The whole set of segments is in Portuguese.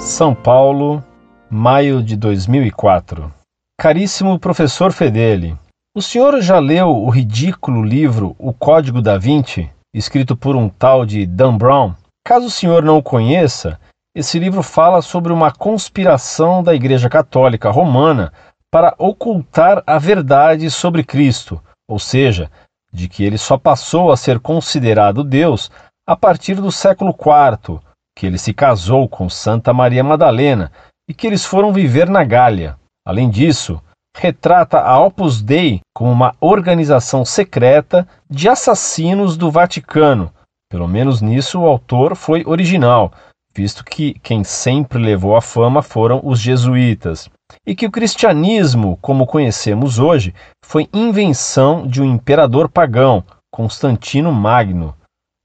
São Paulo, maio de 2004. Caríssimo professor Fedeli, o senhor já leu o ridículo livro O Código da Vinci, escrito por um tal de Dan Brown? Caso o senhor não o conheça, esse livro fala sobre uma conspiração da Igreja Católica Romana para ocultar a verdade sobre Cristo, ou seja, de que ele só passou a ser considerado Deus a partir do século IV, que ele se casou com Santa Maria Madalena e que eles foram viver na Gália. Além disso, retrata a Opus Dei como uma organização secreta de assassinos do Vaticano. Pelo menos nisso o autor foi original, visto que quem sempre levou a fama foram os jesuítas, e que o cristianismo, como conhecemos hoje, foi invenção de um imperador pagão, Constantino Magno,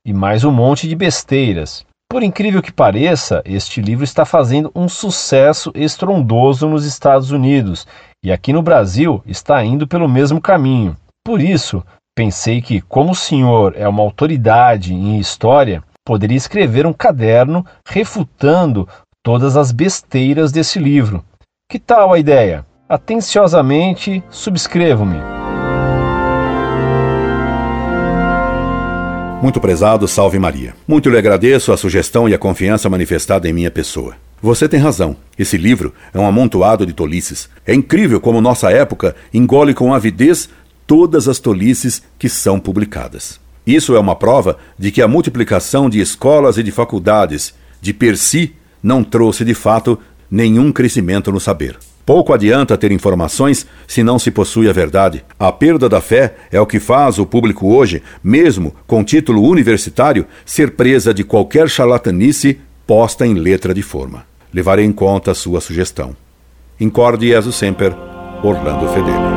e mais um monte de besteiras. Por incrível que pareça, este livro está fazendo um sucesso estrondoso nos Estados Unidos e aqui no Brasil está indo pelo mesmo caminho. Por isso, pensei que, como o senhor é uma autoridade em história, poderia escrever um caderno refutando todas as besteiras desse livro. Que tal a ideia? Atenciosamente subscrevo-me. Muito prezado, salve Maria. Muito lhe agradeço a sugestão e a confiança manifestada em minha pessoa. Você tem razão. Esse livro é um amontoado de tolices. É incrível como nossa época engole com avidez todas as tolices que são publicadas. Isso é uma prova de que a multiplicação de escolas e de faculdades de per si não trouxe de fato nenhum crescimento no saber. Pouco adianta ter informações se não se possui a verdade. A perda da fé é o que faz o público hoje, mesmo com título universitário, ser presa de qualquer charlatanice posta em letra de forma. Levarei em conta a sua sugestão. Incorde Jesus Semper, Orlando Fedeli.